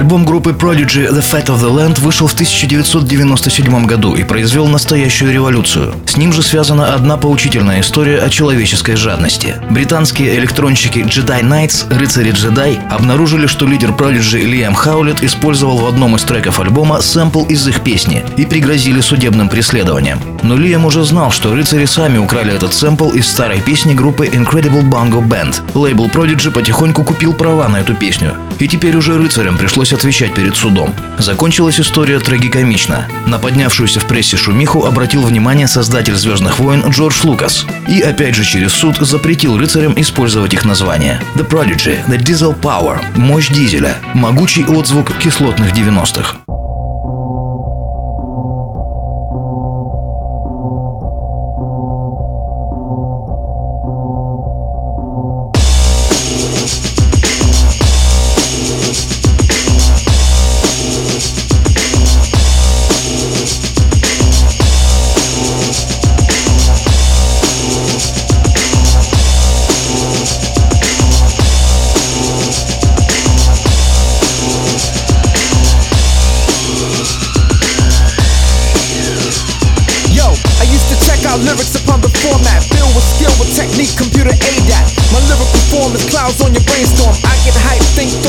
Альбом группы Prodigy The Fat of the Land вышел в 1997 году и произвел настоящую революцию. С ним же связана одна поучительная история о человеческой жадности. Британские электронщики Jedi Knights, рыцари джедай, обнаружили, что лидер Prodigy Лиам Хаулет использовал в одном из треков альбома сэмпл из их песни и пригрозили судебным преследованием. Но Лиам уже знал, что рыцари сами украли этот сэмпл из старой песни группы Incredible Bongo Band. Лейбл Prodigy потихоньку купил права на эту песню. И теперь уже рыцарям пришлось отвечать перед судом. Закончилась история трагикомично. На поднявшуюся в прессе шумиху обратил внимание создатель «Звездных войн» Джордж Лукас. И опять же через суд запретил рыцарям использовать их название. The Prodigy, The Diesel Power, мощь дизеля, могучий отзвук кислотных 90-х.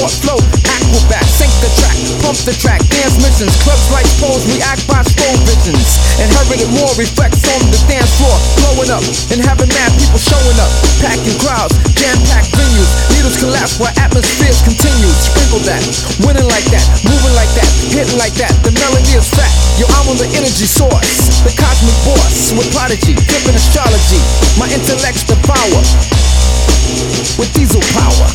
Thought, flow, acrobat, sync the track, pump the track, dance missions, clubs like pose, react by slow visions. Inherited more reflects on the dance floor, blowing up and having mad people showing up, packing crowds, jam-packed venues. Needles collapse while atmospheres continue. Sprinkle that, winning like that, moving like that, hitting like that. The melody is fat. Yo, I'm on the energy source, the cosmic boss with prodigy, flipping astrology. My intellect's the power with diesel power.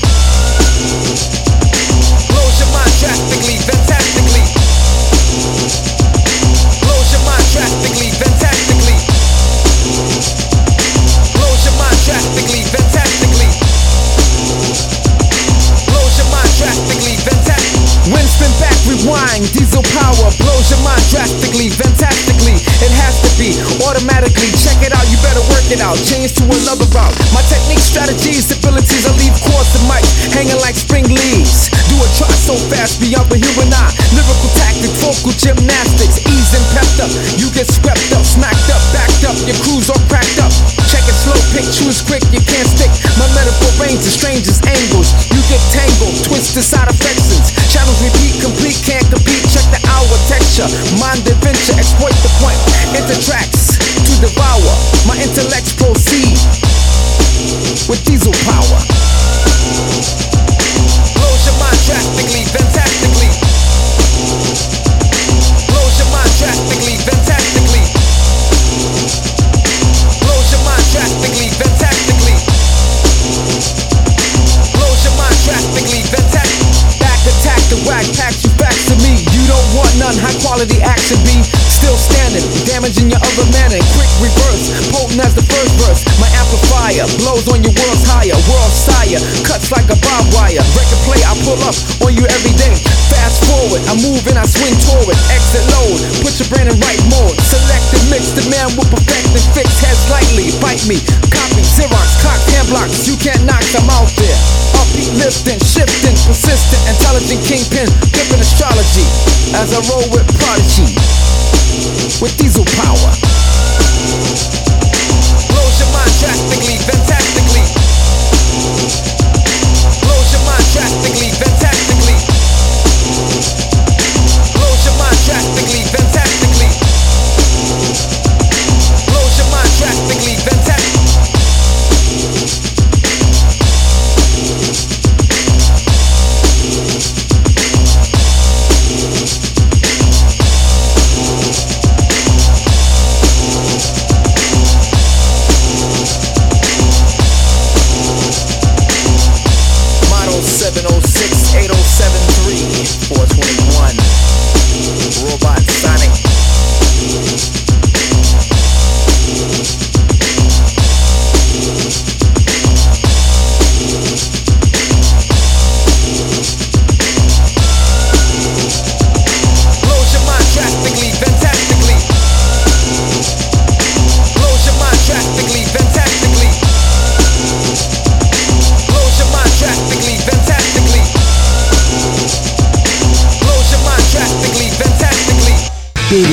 You better work out. Change to another route. My technique, strategies, abilities, I leave chords to mic hanging like spring leaves. Do a try so fast beyond the human eye. Lyrical tactic, vocal gymnastics, ease and pepped up. You get swept up, smacked up, backed up. Your crew's all cracked up. Check it slow, pick, choose quick, you can't stick. My metaphor range is strangest angles. You get tangled, twist twisted side affections. Channels repeat, complete, can't compete. Check the hour texture, mind adventure, exploit the point. To devour. My intellects none, high quality action be still standing, damaging your other man in quick reverse, potent as the first verse. My amplifier blows on your world's higher, world sire, cuts like a barbed wire. Record play, I pull up on you every day. Fast forward, I move and I swing toward Exit load, put your brain in right mode. Select and mix, the man will perfect and fix heads lightly. Bite me, copy, Xerox, clock, hand blocks. You can't knock, I'm out lifting, shifting, persistent, intelligent kingpin, flipping astrology. As I roll with prodigy with diesel power.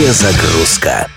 Перезагрузка.